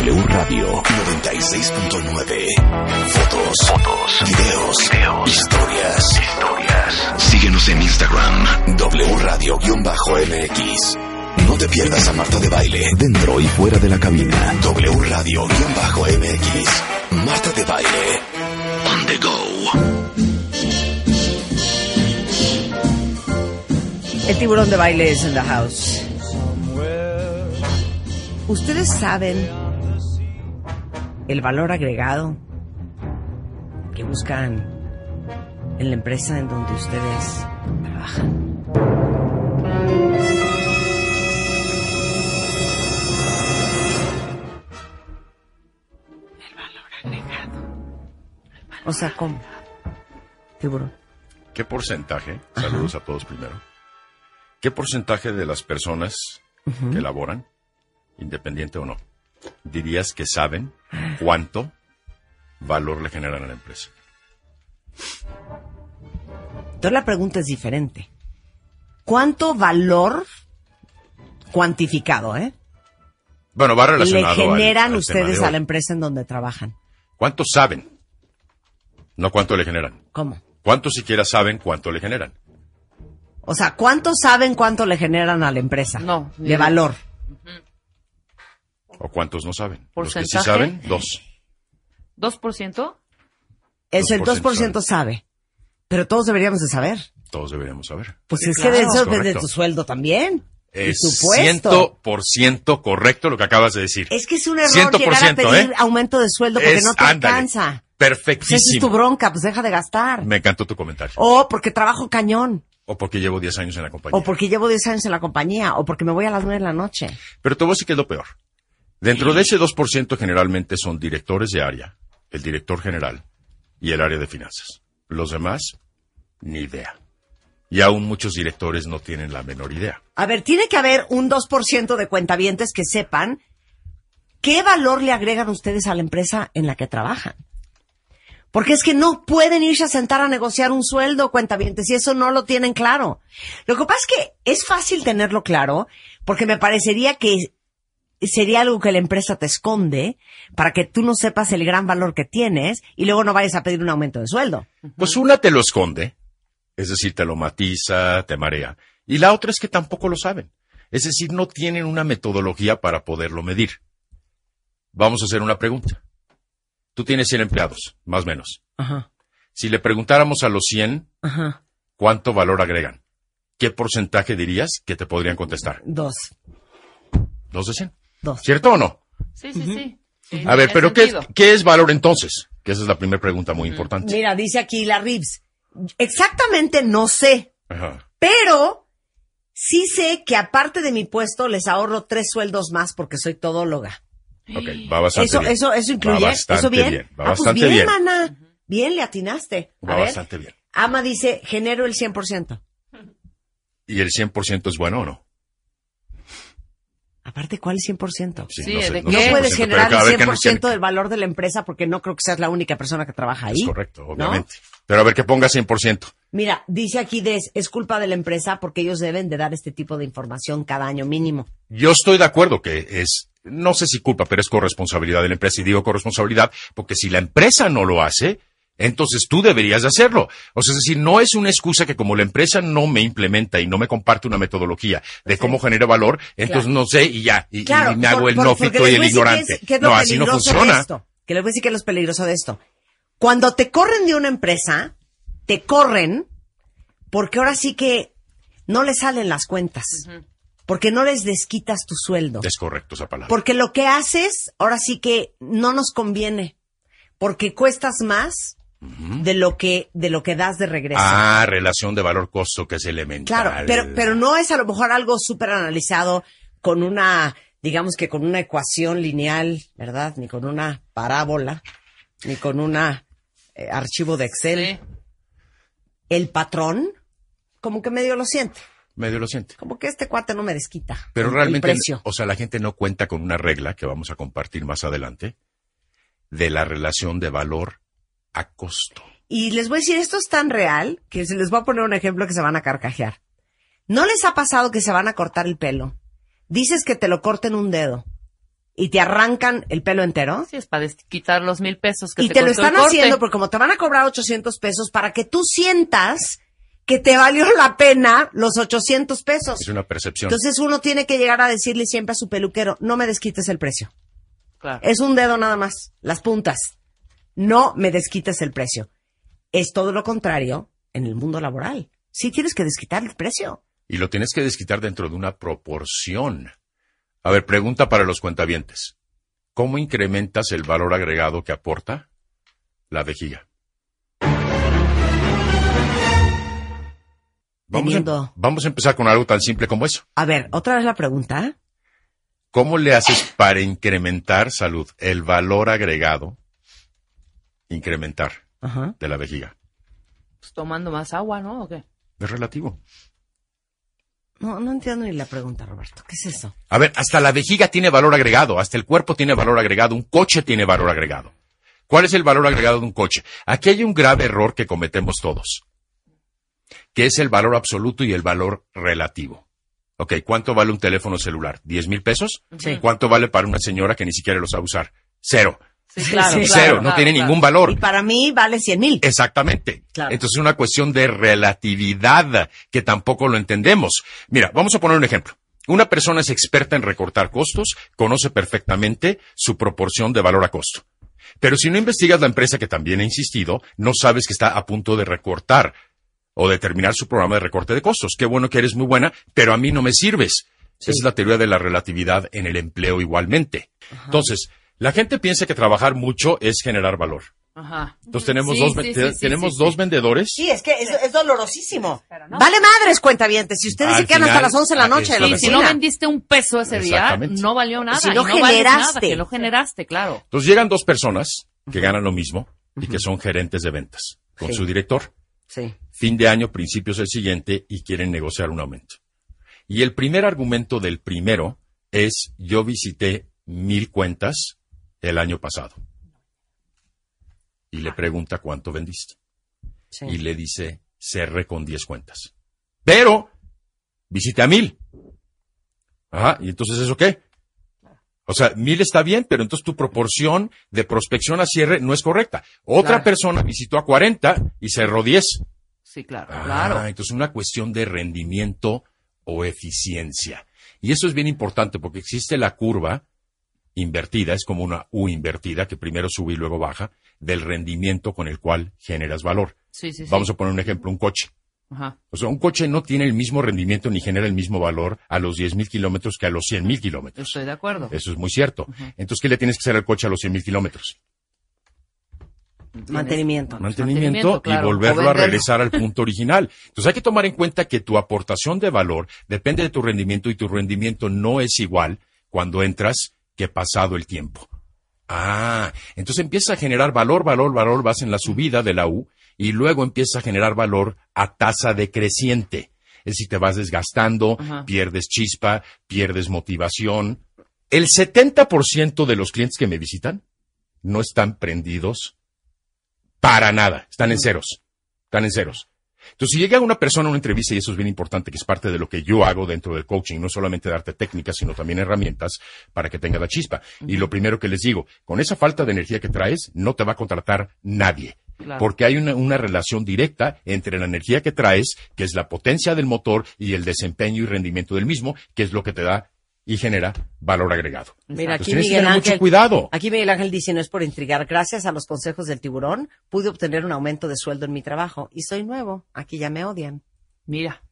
W Radio 96.9. Fotos, fotos, videos, videos, historias, historias. Síguenos en Instagram, W Radio-MX. No te pierdas a Marta de Baile, dentro y fuera de la cabina. W Radio-MX. Marta de Baile. On the go. El tiburón de baile es en the house. ¿Ustedes saben el valor agregado que buscan en la empresa en donde ustedes trabajan? El valor agregado. O sea, ¿cómo? Tiburón. ¿Qué porcentaje, saludos a todos primero, qué porcentaje de las personas que laboran, independiente o no, dirías que saben cuánto valor le generan a la empresa? Entonces la pregunta es diferente. ¿Cuánto valor cuantificado, eh? Bueno, va Le relacionado al- generan al ustedes de a la empresa en donde trabajan. ¿Cuánto saben? No cuánto le generan. ¿Cómo? ¿Cuánto siquiera saben cuánto le generan? O sea, ¿cuánto saben cuánto le generan a la empresa? No, De valor. ¿O cuántos no saben? Los que sí ¿Porcentaje? saben, dos. ¿2%? Eso el 2% 2% sabe. Pero todos deberíamos de saber. Todos deberíamos saber. Pues Sí, es claro. que de eso Es depende de tu sueldo también. Es tu puesto. 100% correcto lo que acabas de decir. Es que es un error 100%, llegar a pedir ¿eh? aumento de sueldo porque Es- no te ándale. alcanza. Pues esa es Perfectísimo. tu bronca, pues deja de gastar. Me encantó tu comentario. O porque trabajo cañón. O porque llevo 10 años en la compañía. O porque llevo 10 años en la compañía. O porque me voy a las 9 de la noche. Pero te voy a decir que es lo peor. Dentro de ese 2% generalmente son directores de área, el director general y el área de finanzas. Los demás, ni idea. Y aún muchos directores no tienen la menor idea. A ver, tiene que haber un 2% de cuentavientes que sepan qué valor le agregan ustedes a la empresa en la que trabajan. Porque es que no pueden irse a sentar a negociar un sueldo, cuentavientes, y eso no lo tienen claro. Lo que pasa es que es fácil tenerlo claro, porque me parecería que sería algo que la empresa te esconde para que tú no sepas el gran valor que tienes y luego no vayas a pedir un aumento de sueldo. Pues una te lo esconde, es decir, te lo matiza, te marea. Y la otra es que tampoco lo saben. Es decir, no tienen una metodología para poderlo medir. Vamos a hacer una pregunta. Tú tienes 100 empleados, más o menos. Ajá, Si le preguntáramos a los 100 ajá. cuánto valor agregan, ¿qué porcentaje dirías que te podrían contestar? Dos, Dos de 100. Dos. ¿Cierto o no? Sí, sí, sí. Sí, A ver, pero ¿qué. ¿qué es valor entonces? Que esa es la primera pregunta muy importante. Mira, dice aquí la Reeves. Exactamente no sé, Ajá. pero sí sé que aparte de mi puesto les ahorro tres sueldos más porque soy todóloga. Ok, va bastante Eso, bien. eso, eso incluye. Va bastante ¿Eso bien? bien. Va ah, pues bastante bien, bien. mana. Bien, le atinaste. A Va ver. bastante bien. Ama dice, genero el 100%. ¿Y el 100% es bueno o no? Aparte, ¿cuál es 100%? Sí, no sé, ¿de no No puedes generar el ¿qué- 100% qué- del valor de la empresa porque no creo que seas la única persona que trabaja ahí. Es correcto, ¿no? obviamente. Pero a ver, que ponga 100%. Mira, dice aquí Des, es culpa de la empresa porque ellos deben de dar este tipo de información cada año mínimo. Yo estoy de acuerdo que es, no sé si culpa, pero es corresponsabilidad de la empresa. Y digo corresponsabilidad porque si la empresa no lo hace, entonces tú deberías de hacerlo. O sea, es decir, no es una excusa que como la empresa no me implementa y no me comparte una metodología de cómo genera valor, entonces Claro. no sé y ya, y, me hago por- el nófito y el ignorante. es- es no, así no funciona. esto. Que les voy a decir que es lo peligroso de esto. Cuando te corren de una empresa, te corren porque ahora sí que no les salen las cuentas. Porque no les desquitas tu sueldo. Es correcto esa palabra. Porque lo que haces, ahora sí que no nos conviene. Porque cuestas más de lo que, de lo que das de regreso. Ah, relación de valor-costo que es elemental. Claro, pero, pero no es a lo mejor algo súper analizado con una, digamos que con una ecuación lineal, ¿verdad? Ni con una parábola, ni con una eh, archivo de Excel. Sí. El patrón, como que medio lo siente. Medio lo siente. Como que este cuate no me desquita. Pero el- realmente, El precio. o sea, la gente no cuenta con una regla que vamos a compartir más adelante de la relación de valor a costo. Y les voy a decir, esto es tan real que se les voy a poner un ejemplo que se van a carcajear. ¿No les ha pasado que se van a cortar el pelo? Dices que te lo corten un dedo y te arrancan el pelo entero. Sí, es para quitar los mil pesos que Y te, te lo están haciendo porque como te van a cobrar 800 pesos para que tú sientas que te valió la pena los 800 pesos. Es una percepción. Entonces uno tiene que llegar a decirle siempre a su peluquero, no me desquites el precio. Claro. Es un dedo nada más, las puntas. No me desquites el precio. Es todo lo contrario en el mundo laboral. Sí tienes que desquitar el precio. Y lo tienes que desquitar dentro de una proporción. A ver, pregunta para los cuentavientes. ¿Cómo incrementas el valor agregado que aporta la vejiga? Vamos a, vamos a empezar con algo tan simple como eso. A ver, otra vez la pregunta. ¿Cómo le haces para incrementar salud, el valor agregado, incrementar Ajá. de la vejiga? Pues tomando más agua, ¿no? ¿O qué? Es relativo. No, no entiendo ni la pregunta, Roberto. ¿Qué es eso? A ver, hasta la vejiga tiene valor agregado, hasta el cuerpo tiene valor agregado, un coche tiene valor agregado. ¿Cuál es el valor agregado de un coche? Aquí hay un grave error que cometemos todos, que es el valor absoluto y el valor relativo. Ok, ¿cuánto vale un teléfono celular? ¿10 mil pesos? Sí. ¿Cuánto vale para una señora que ni siquiera lo sabe usar? Cero. Sí, claro, Sí, claro, Cero, no claro, tiene claro. ningún valor. Y para mí vale 100 mil. Exactamente. Claro. Entonces es una cuestión de relatividad que tampoco lo entendemos. Mira, vamos a poner un ejemplo. Una persona es experta en recortar costos, conoce perfectamente su proporción de valor a costo. Pero si no investigas la empresa que también ha insistido, no sabes que está a punto de recortar o de terminar su programa de recorte de costos. Qué bueno que eres muy buena, pero a mí no me sirves. Esa es la teoría de la relatividad en el empleo igualmente. Entonces, la gente piensa que trabajar mucho es generar valor. Ajá. Entonces tenemos Sí, dos, sí, sí, tenemos sí, dos sí. vendedores. Sí, es que es, es dolorosísimo. Pero no. Vale madres, cuentavientes. Si ustedes Al se quedan hasta las 11 de la noche de la si no vendiste un peso ese día, no valió nada. Si no y no generaste. nada, que lo generaste, claro. Entonces llegan dos personas que ganan lo mismo y que son gerentes de ventas con Sí. su director. Sí. Fin de año, principios del siguiente y quieren negociar un aumento. Y el primer argumento del primero es yo visité mil cuentas el año pasado. Y le pregunta cuánto vendiste. sí. y le dice cerré con 10 cuentas. Pero visité a mil. Ajá, ¿y entonces eso qué? O sea, mil está bien, pero entonces tu proporción de prospección a cierre no es correcta. Otra Claro. persona visitó a 40 y cerró 10. Sí, claro, Ah, claro. entonces una cuestión de rendimiento o eficiencia. Y eso es bien importante porque existe la curva invertida, es como una U invertida que primero sube y luego baja, del rendimiento con el cual generas valor. Sí, sí, sí. Vamos a poner un ejemplo, un coche. Ajá. O sea, un coche no tiene el mismo rendimiento ni genera el mismo valor a los 10.000 kilómetros que a los 100.000 kilómetros. Estoy de acuerdo. Eso es muy cierto. Entonces, ¿qué le tienes que hacer al coche a los 100.000 kilómetros? Mantenimiento. Mantenimiento, Mantenimiento, claro. y volverlo a regresar al punto original. Entonces hay que tomar en cuenta que tu aportación de valor depende de tu rendimiento y tu rendimiento no es igual cuando entras que pasado el tiempo. Ah, entonces empiezas a generar valor, valor, valor, vas en la subida de la U y luego empiezas a generar valor a tasa decreciente. Es decir, te vas desgastando, Ajá. pierdes chispa, pierdes motivación. El 70% de los clientes que me visitan no están prendidos para nada, están en ceros, están en ceros. Entonces, si llega una persona a una entrevista, y eso es bien importante, que es parte de lo que yo hago dentro del coaching, no solamente darte técnicas, sino también herramientas para que tenga la chispa. Y lo primero que les digo, con esa falta de energía que traes, no te va a contratar nadie. Claro. Porque hay una, una relación directa entre la energía que traes, que es la potencia del motor, y el desempeño y rendimiento del mismo, que es lo que te da y genera valor agregado. Mira, Entonces, aquí Miguel tener mucho Ángel. cuidado. Aquí Miguel Ángel dice, no es por intrigar, gracias a los consejos del tiburón pude obtener un aumento de sueldo en mi trabajo y soy nuevo. Aquí ya me odian. Mira.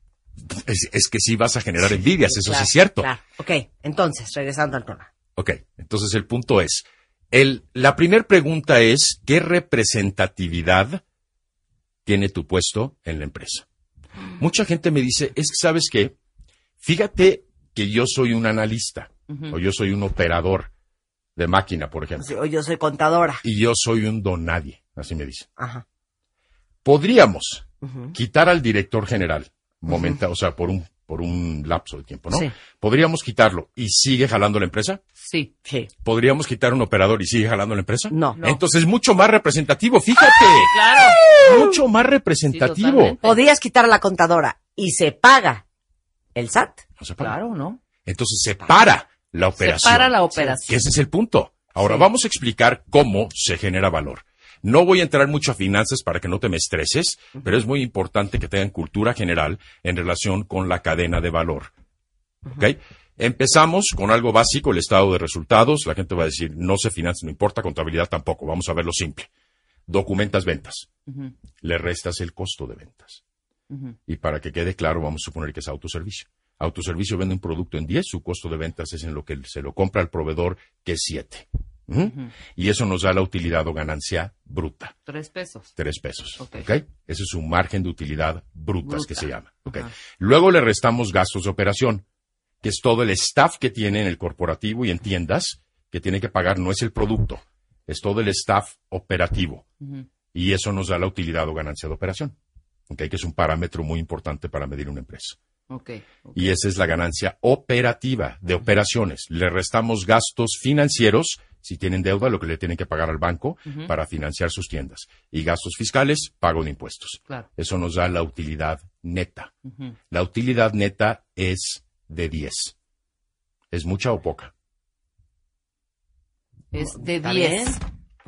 Es, es que sí vas a generar envidias, eso Claro, sí es cierto. claro. Ok, entonces, regresando al tema. Ok, entonces el punto es, el, la primera pregunta es, ¿qué representatividad tiene tu puesto en la empresa? Mucha gente me dice, es que sabes qué, fíjate que yo soy un analista o yo soy un operador de máquina, por ejemplo, Sí, o yo soy contadora. y yo soy un don nadie, así me dicen. Ajá. Podríamos quitar al director general, momenta, o sea, por un, por un lapso de tiempo, ¿no? Sí. Podríamos quitarlo y sigue jalando la empresa. Sí. Sí. ¿Podríamos quitar un operador y sigue jalando la empresa? No. No. Entonces es mucho más representativo, fíjate. Claro. Mucho más representativo. Podrías quitar a la contadora y se paga el SAT. No se para. Claro, ¿no? Entonces se para la operación. Separa la operación. Que ese es el punto. Ahora Sí. vamos a explicar cómo se genera valor. No voy a entrar mucho a finanzas para que no te me estreses, pero es muy importante que tengan cultura general en relación con la cadena de valor. ¿Ok? Empezamos con algo básico, el estado de resultados. La gente va a decir, no sé finanzas, no importa, contabilidad tampoco. Vamos a verlo simple. Documentas ventas. Le restas el costo de ventas. Y para que quede claro, vamos a suponer que es autoservicio. Autoservicio vende un producto en 10, su costo de ventas es en lo que se lo compra al proveedor, que es 7. Y eso nos da la utilidad o ganancia bruta, Tres pesos. 3 pesos. Ok. ¿ok? Ese es un margen de utilidad brutas Bruta. que se llama. ¿ok? Ajá. Luego le restamos gastos de operación, que es todo el staff que tiene en el corporativo y en tiendas, que tiene que pagar, no es el producto, es todo el staff operativo. Y eso nos da la utilidad o ganancia de operación, ¿ok? que es un parámetro muy importante para medir una empresa. Ok. ok. Y esa es la ganancia operativa de operaciones. Le restamos gastos financieros, si tienen deuda, lo que le tienen que pagar al banco para financiar sus tiendas. Y gastos fiscales, pago de impuestos. Claro. Eso nos da la utilidad neta. La utilidad neta es de 10. ¿Es mucha o poca? Es de ¿Está 10.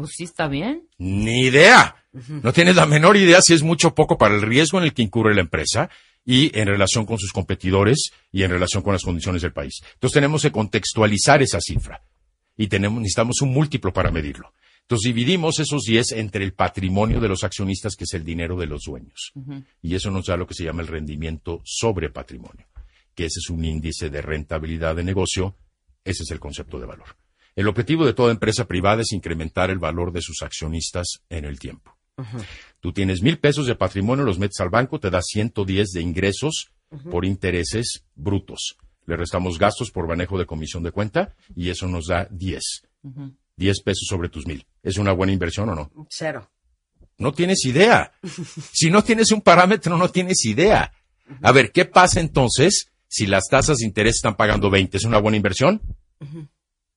Pues sí, está bien. Ni idea. No tienes la menor idea si es mucho o poco para el riesgo en el que incurre la empresa y en relación con sus competidores y en relación con las condiciones del país. Entonces tenemos que contextualizar esa cifra y tenemos, necesitamos un múltiplo para medirlo. Entonces dividimos esos 10 entre el patrimonio de los accionistas, que es el dinero de los dueños. Y eso nos da lo que se llama el rendimiento sobre patrimonio, que ese es un índice de rentabilidad de negocio. Ese es el concepto de valor. El objetivo de toda empresa privada es incrementar el valor de sus accionistas en el tiempo. Tú tienes mil pesos de patrimonio, los metes al banco, te da 110 de ingresos por intereses brutos. Le restamos gastos por manejo de comisión de cuenta y eso nos da 10. 10 pesos sobre tus mil. ¿Es una buena inversión o no? Cero. No tienes idea. Si no tienes un parámetro, no tienes idea. A ver, ¿qué pasa entonces si las tasas de interés están pagando 20? ¿Es una buena inversión?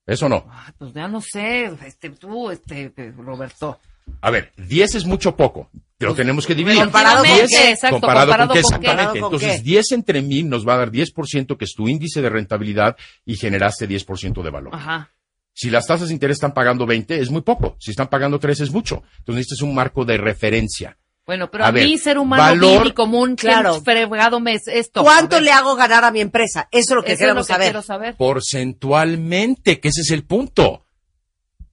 ¿Eso no? Ay, pues ya no sé, este, tú, este, Roberto. A ver, 10 es mucho poco. Lo tenemos que dividir. ¿Comparado con Relativamente, qué? Exacto, comparado, con qué, con qué. exactamente. ¿Comparado con Entonces, qué? 10 entre mil nos va a dar 10%, que es tu índice de rentabilidad, y generaste 10% de valor. Ajá. Si las tasas de interés están pagando 20, es muy poco. Si están pagando 3, es mucho. Entonces, este es un marco de referencia. Bueno, pero A a, ver, mí, ser humano valor- y común, Claro. fregado me es esto. ¿Cuánto le hago ganar a mi empresa? Eso es lo que eso es queremos lo que saber. quiero saber. Porcentualmente, que ese es el punto.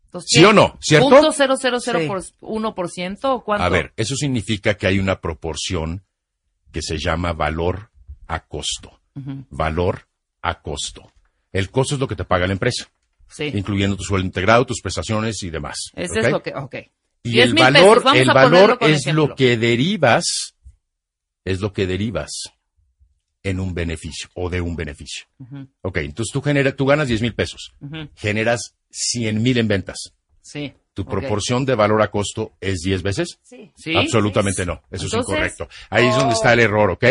Entonces, ¿Sí o no? ¿Cierto? ¿Punto cero cero cero Sí. por uno por ciento o cuánto? A ver, eso significa que hay una proporción que se llama valor a costo. Valor a costo. El costo es lo que te paga la empresa, Sí. incluyendo tu sueldo integrado, tus prestaciones y demás. Ese ¿ok? es lo que, ok. Y 10 el valor, el valor es ejemplo. lo que derivas, es lo que derivas en un beneficio o de un beneficio. Ok, entonces tú generas, tú ganas 10 mil pesos, generas 100 mil en ventas. Sí. ¿Tu proporción de valor a costo es 10 veces? Sí. Sí. Absolutamente no. Eso es incorrecto. Ahí es donde está el error, ¿ok?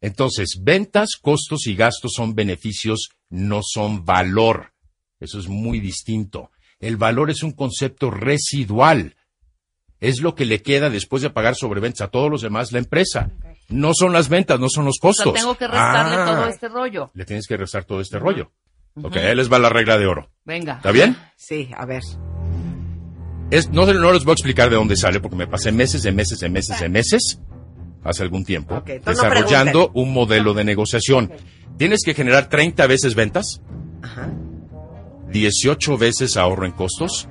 Entonces, ventas, costos y gastos son beneficios, no son valor. Eso es muy distinto. El valor es un concepto residual. Es lo que le queda después de pagar sobreventas a todos los demás la empresa. No son las ventas, no son los O costos. sea, tengo que restarle Ah, todo este rollo. Le tienes que restar todo este rollo. Ok, ahí les va la regla de oro. Venga. ¿Está bien? Sí, a ver. Es, no, no les voy a explicar de dónde sale porque me pasé meses de meses de meses de meses, hace algún tiempo, no desarrollando un modelo de negociación. Tienes que generar 30 veces ventas, Ajá. 18 veces ahorro en costos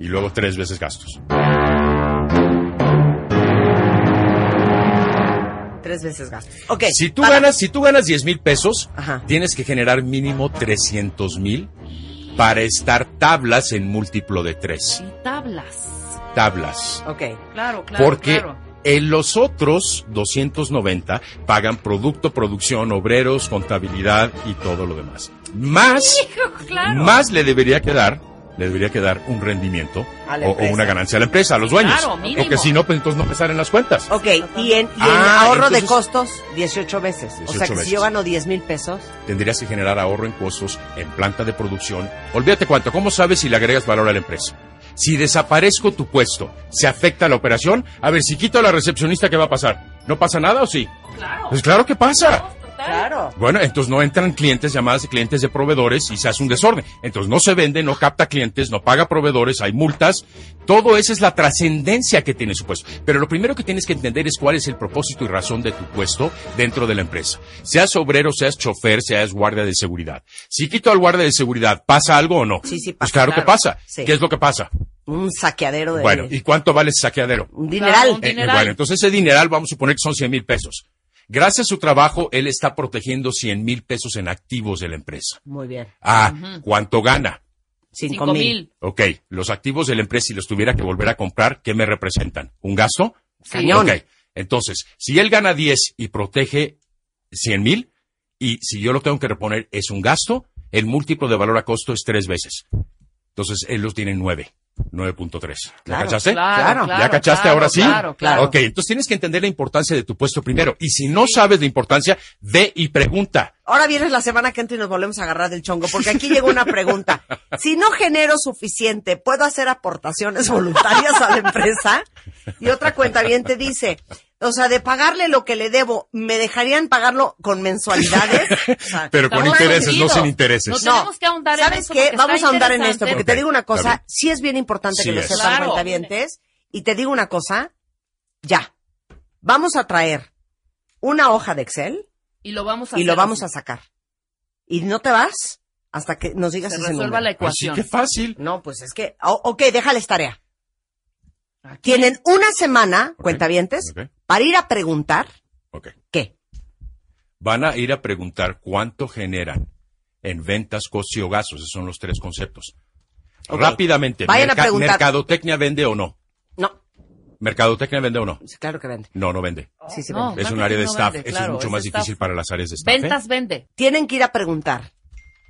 y luego 3 veces gastos. Tres veces gasto. Ok. Si tú para- ganas, si tú ganas 10 mil pesos, Ajá. tienes que generar mínimo 300 mil para estar tablas en múltiplo de 3. Y tablas. Tablas. Ok. Claro, claro, Porque claro. en los otros 290 pagan producto, producción, obreros, contabilidad y todo lo demás. Más, Claro. más le debería quedar, le debería quedar un rendimiento o, una ganancia a la empresa, a los dueños. Claro, mínimo. Porque si no, pues entonces no me salen las cuentas. Ok, y en, y en Ah, ahorro de costos, 18 veces. o 18 sea que veces. si yo gano 10 mil pesos, Tendrías que generar ahorro en costos en planta de producción. Olvídate cuánto. ¿Cómo sabes si le agregas valor a la empresa? Si desaparezco tu puesto, ¿se afecta la operación? A ver, si quito a la recepcionista, ¿qué va a pasar? ¿No pasa nada o sí? Claro. Pues claro que pasa. Total. Claro. Bueno, entonces no entran clientes, llamadas de clientes de proveedores y se hace un desorden. Entonces no se vende, no capta clientes, no paga proveedores, hay multas. Todo eso es la trascendencia que tiene su puesto. Pero lo primero que tienes que entender es cuál es el propósito y razón de tu puesto dentro de la empresa. Seas obrero, seas chofer, seas guardia de seguridad. Si quito al guardia de seguridad, ¿pasa algo o no? Sí, sí Pues pasa, claro, que pasa. Sí. ¿Qué es lo que pasa? Un saqueadero de... Bueno, ¿y cuánto vale ese saqueadero? Un dineral. Un Eh, dineral. bueno, entonces ese dineral vamos a suponer que son 100 mil pesos. Gracias a su trabajo, él está protegiendo 100 mil pesos en activos de la empresa. Muy bien. Ah, ¿cuánto gana? Cinco, Cinco mil. mil. Ok, los activos de la empresa, si los tuviera que volver a comprar, ¿qué me representan? ¿Un gasto? Cañón. Ok, entonces, si él gana 10 y protege 100 mil, y si yo lo tengo que reponer es un gasto, el múltiplo de valor a costo es tres veces. Entonces, él los tiene 9, 9.3. ¿Ya Claro, cachaste? Claro. ¿Ya cachaste claro, ahora sí? Claro, claro. Ok, entonces tienes que entender la importancia de tu puesto primero. Y si no sabes la importancia, ve y pregunta. Ahora vienes la semana que entra y nos volvemos a agarrar del chongo, porque aquí llegó una pregunta. Si no genero suficiente, ¿puedo hacer aportaciones voluntarias a la empresa? Y otra cuenta bien te dice, o sea, de pagarle lo que le debo, ¿me dejarían pagarlo con mensualidades? O sea, Pero con intereses, no sin intereses. No tenemos que ahondar en ¿Sabes eso qué? Vamos a ahondar en esto, porque te digo una cosa, sí es bien importante Sí que lo sepan Claro. cuentavientes, y te digo una cosa, ya, vamos a traer una hoja de Excel Y lo vamos a y lo vamos a así. sacar. Y no te vas hasta que nos digas Se ese resuelva número. la sí, ecuación. qué fácil. No, pues es que, o- ok, déjales tarea. Aquí. Tienen una semana, Ok, cuentavientes, para ir a preguntar qué. Van a ir a preguntar cuánto generan en ventas, costos y gastos. Esos son los tres conceptos. Rápidamente, Vayan a preguntar. ¿mercadotecnia vende o no? No, ¿Mercadotecnia vende o no? sí, claro que vende. No, no vende. Sí, sí No. vende. Es un área de no staff. vende, Eso claro, es mucho es más staff. difícil para las áreas de staff. ¿eh? Ventas vende. Tienen que ir a preguntar.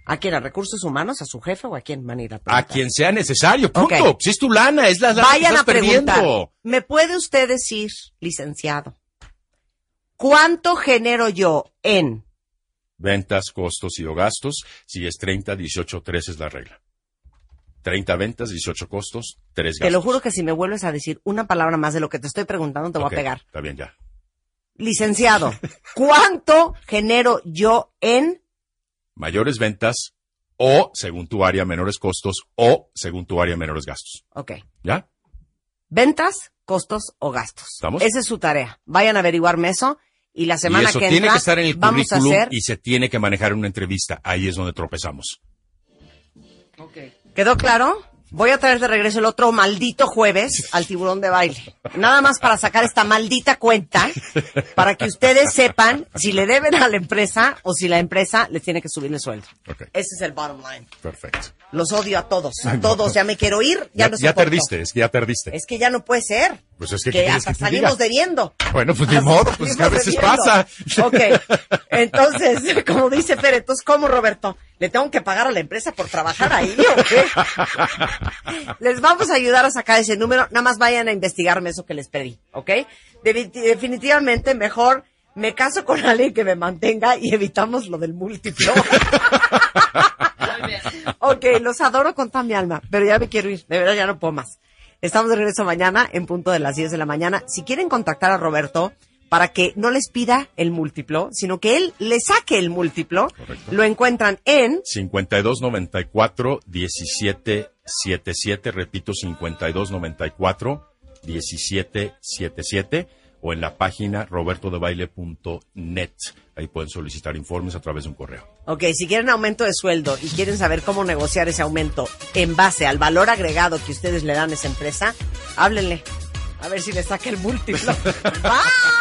¿A quién? ¿A recursos humanos? ¿A su jefe o a quién van a ir a preguntar? A quien sea necesario, punto. Si es tu lana, es la lana que Vayan estás a preguntar. perdiendo. ¿Me puede usted decir, licenciado, cuánto genero yo en Ventas, costos y o gastos. Si es 30, 18, 3 es la regla. 30 ventas, 18 costos, 3 gastos. Te lo juro que si me vuelves a decir una palabra más de lo que te estoy preguntando, te voy a pegar. Está bien, ya. Licenciado, ¿cuánto genero yo en? Mayores ventas o, según tu área, menores costos o, según tu área, menores gastos. Ok. ¿Ya? Ventas, costos o gastos. ¿Estamos? Esa es su tarea. Vayan a averiguarme eso y la semana y eso que tiene entra que estar en el vamos a currículum hacer. y se tiene que manejar en una entrevista. Ahí es donde tropezamos. Ok. ¿Quedó claro? Voy a traer de regreso el otro maldito jueves al tiburón de baile. Nada más para sacar esta maldita cuenta para que ustedes sepan si le deben a la empresa o si la empresa les tiene que subir el sueldo. Ese es el bottom line. perfecto. Los odio a todos, a todos. Ya me quiero ir, ya, Ya, no ya soporto. perdiste, es que ya perdiste. Es que ya no puede ser. Pues es que, ¿qué que hasta que salimos debiendo. Bueno, pues ni modo, pues que a veces debiendo. pasa. Ok, entonces, como dice Fer, entonces, ¿cómo, Roberto? ¿Le tengo que pagar a la empresa por trabajar ahí o qué? Les vamos a ayudar a sacar ese número. Nada más vayan a investigarme eso que les pedí, ¿ok? Definitivamente mejor me caso con alguien que me mantenga y evitamos lo del múltiplo. Ok, los adoro con toda mi alma, pero ya me quiero ir. De verdad, ya no puedo más. Estamos de regreso mañana en punto de las 10 de la mañana. Si quieren contactar a Roberto para que no les pida el múltiplo, sino que él le saque el múltiplo, Correcto. lo encuentran en 5294 1777, repito, 5294 1777 o en la página robertodebaile.net. Ahí pueden solicitar informes a través de un correo. Ok, si quieren aumento de sueldo y quieren saber cómo negociar ese aumento en base al valor agregado que ustedes le dan a esa empresa, háblenle. A ver si le saca el múltiplo. Bye.